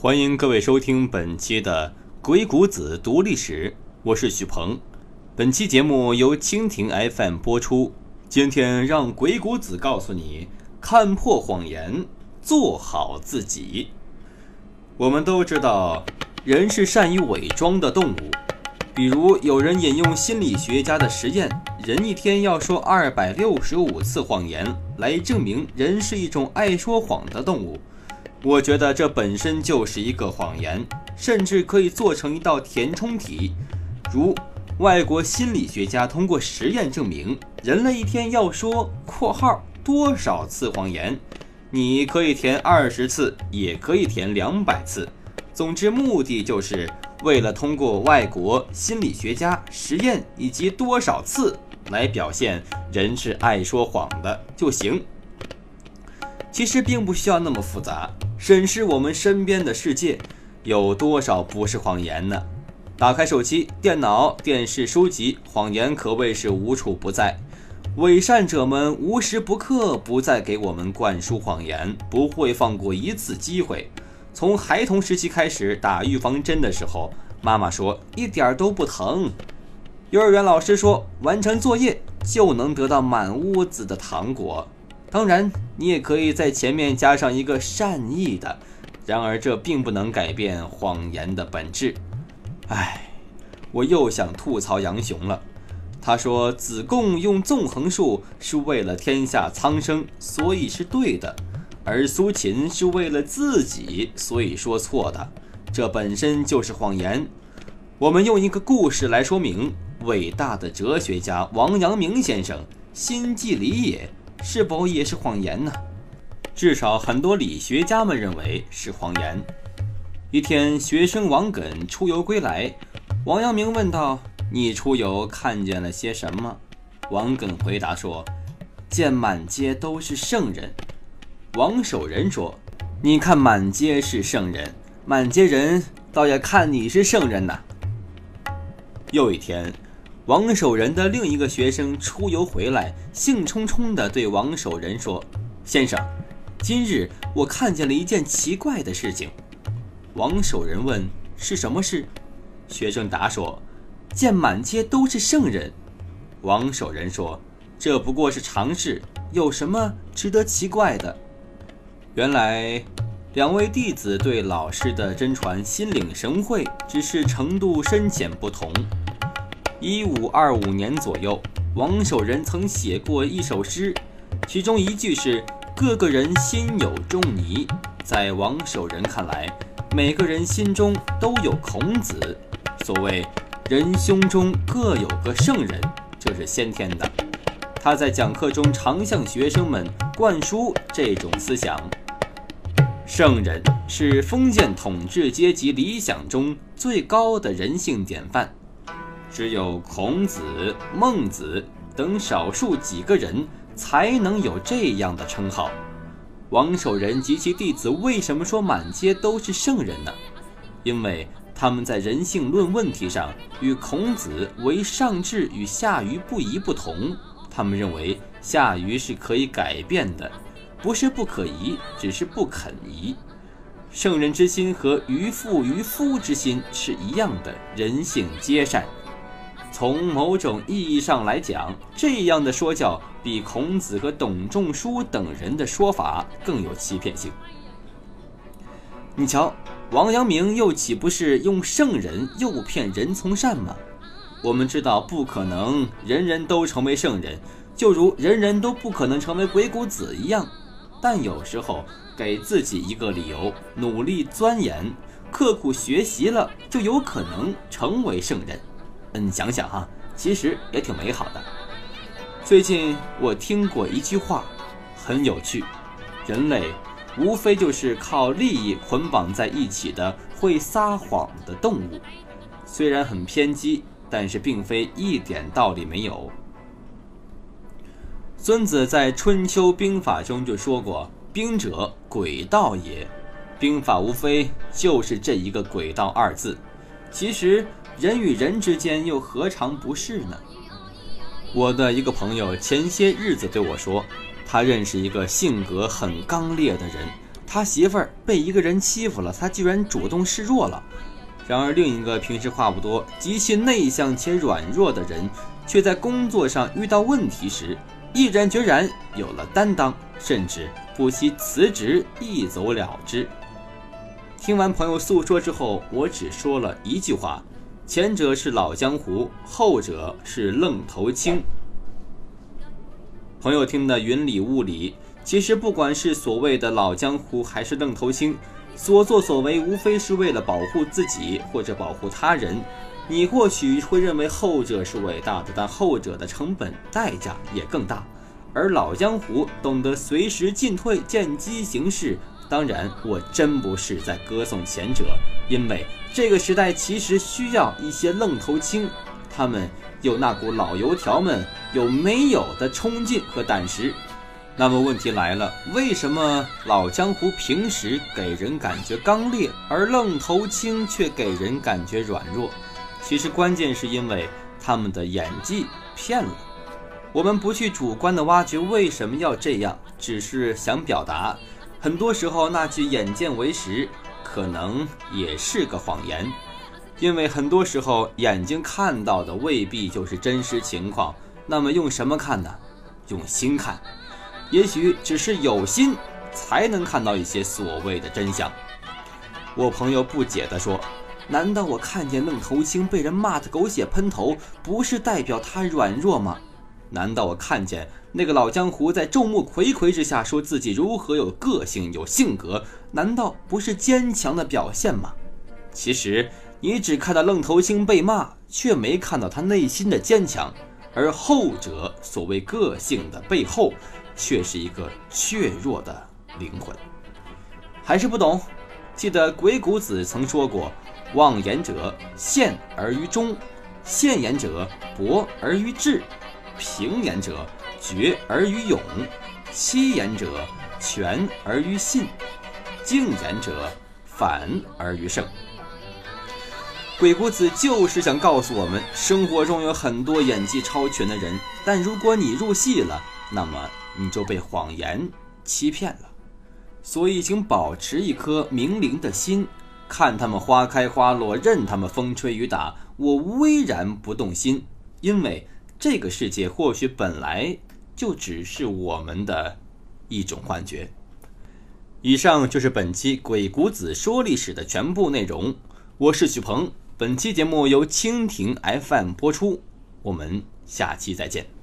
欢迎各位收听本期的《鬼谷子读历史》，我是许鹏。本期节目由蜻蜓 FM 播出。今天让鬼谷子告诉你：看破谎言，做好自己。我们都知道，人是善于伪装的动物。比如，有人引用心理学家的实验，人一天要说二百六十五次谎言，来证明人是一种爱说谎的动物。我觉得这本身就是一个谎言，甚至可以做成一道填充题。如外国心理学家通过实验证明，人类一天要说（括号多少次谎言），你可以填二十次，也可以填两百次。总之，目的就是为了通过外国心理学家实验以及多少次来表现人是爱说谎的就行。其实并不需要那么复杂。审视我们身边的世界，有多少不是谎言呢？打开手机、电脑、电视、书籍，谎言可谓是无处不在。伪善者们无时不刻不在给我们灌输谎言，不会放过一次机会。从孩童时期开始打预防针的时候，妈妈说一点都不疼；幼儿园老师说完成作业就能得到满屋子的糖果。当然，你也可以在前面加上一个善意的，然而这并不能改变谎言的本质。唉，我又想吐槽杨雄了。他说子贡用纵横术是为了天下苍生，所以是对的；而苏秦是为了自己，所以说错的。这本身就是谎言。我们用一个故事来说明：伟大的哲学家王阳明先生心计理也。是否也是谎言呢？至少很多理学家们认为是谎言。一天，学生王艮出游归来，王阳明问道：“你出游看见了些什么？”王艮回答说：“见满街都是圣人。”王守仁说：“你看满街是圣人，满街人倒也看你是圣人呐。”又一天。王守仁的另一个学生出游回来，兴冲冲地对王守仁说：“先生，今日我看见了一件奇怪的事情。”王守仁问：“是什么事？”学生答说：“见满街都是圣人。”王守仁说：“这不过是常事，有什么值得奇怪的？”原来，两位弟子对老师的真传心领神会，只是程度深浅不同。一五二五年左右，王守仁曾写过一首诗，其中一句是“个个人心有仲尼”。在王守仁看来，每个人心中都有孔子。所谓“人胸中各有个圣人”，这是先天的。他在讲课中常向学生们灌输这种思想：圣人是封建统治阶级理想中最高的人性典范。只有孔子、孟子等少数几个人才能有这样的称号。王守仁及其弟子为什么说满街都是圣人呢？因为他们在人性论问题上与孔子为上智与下愚不疑不同。他们认为下愚是可以改变的，不是不可移，只是不肯移。圣人之心和愚妇愚夫之心是一样的，人性皆善。从某种意义上来讲，这样的说教比孔子和董仲舒等人的说法更有欺骗性。你瞧，王阳明又岂不是用圣人诱骗人从善吗？我们知道不可能人人都成为圣人，就如人人都不可能成为鬼谷子一样。但有时候给自己一个理由，努力钻研、刻苦学习了，就有可能成为圣人。嗯，想想哈，其实也挺美好的。最近我听过一句话，很有趣：人类无非就是靠利益捆绑在一起的会撒谎的动物。虽然很偏激，但是并非一点道理没有。孙子在《春秋兵法》中就说过：“兵者，诡道也。”兵法无非就是这一个“诡道”二字。其实。人与人之间又何尝不是呢？我的一个朋友前些日子对我说，他认识一个性格很刚烈的人，他媳妇儿被一个人欺负了，他居然主动示弱了。然而，另一个平时话不多、极其内向且软弱的人，却在工作上遇到问题时，毅然决然有了担当，甚至不惜辞职一走了之。听完朋友诉说之后，我只说了一句话：前者是老江湖，后者是愣头青。朋友听得云里雾里。其实，不管是所谓的老江湖，还是愣头青，所作所为无非是为了保护自己或者保护他人。你或许会认为后者是伟大的，但后者的成本代价也更大。而老江湖懂得随时进退，见机行事。当然，我真不是在歌颂前者，因为这个时代其实需要一些愣头青，他们有那股老油条们有没有的冲劲和胆识。那么问题来了，为什么老江湖平时给人感觉刚烈，而愣头青却给人感觉软弱？其实关键是因为他们的演技骗了。我们不去主观的挖掘为什么要这样，只是想表达，很多时候那句“眼见为实”可能也是个谎言，因为很多时候眼睛看到的未必就是真实情况。那么用什么看呢？用心看。也许只是有心，才能看到一些所谓的真相。我朋友不解地说：“难道我看见愣头青被人骂得狗血喷头，不是代表他软弱吗？难道我看见那个老江湖在众目睽睽之下说自己如何有个性、有性格，难道不是坚强的表现吗？其实你只看到愣头青被骂，却没看到他内心的坚强，而后者所谓个性的背后。”却是一个怯弱的灵魂，还是不懂？记得鬼谷子曾说过：“妄言者陷而于中，陷言者博而于智，平言者决而于勇，欺言者全而于信，静言者反而于胜。”鬼谷子就是想告诉我们：生活中有很多演技超群的人，但如果你入戏了，那么。你就被谎言欺骗了，所以请保持一颗明灵的心，看他们花开花落，任他们风吹雨打，我巍然不动心，因为这个世界或许本来就只是我们的一种幻觉。以上就是本期《鬼谷子说历史》的全部内容，我是许鹏，本期节目由蜻蜓 FM 播出，我们下期再见。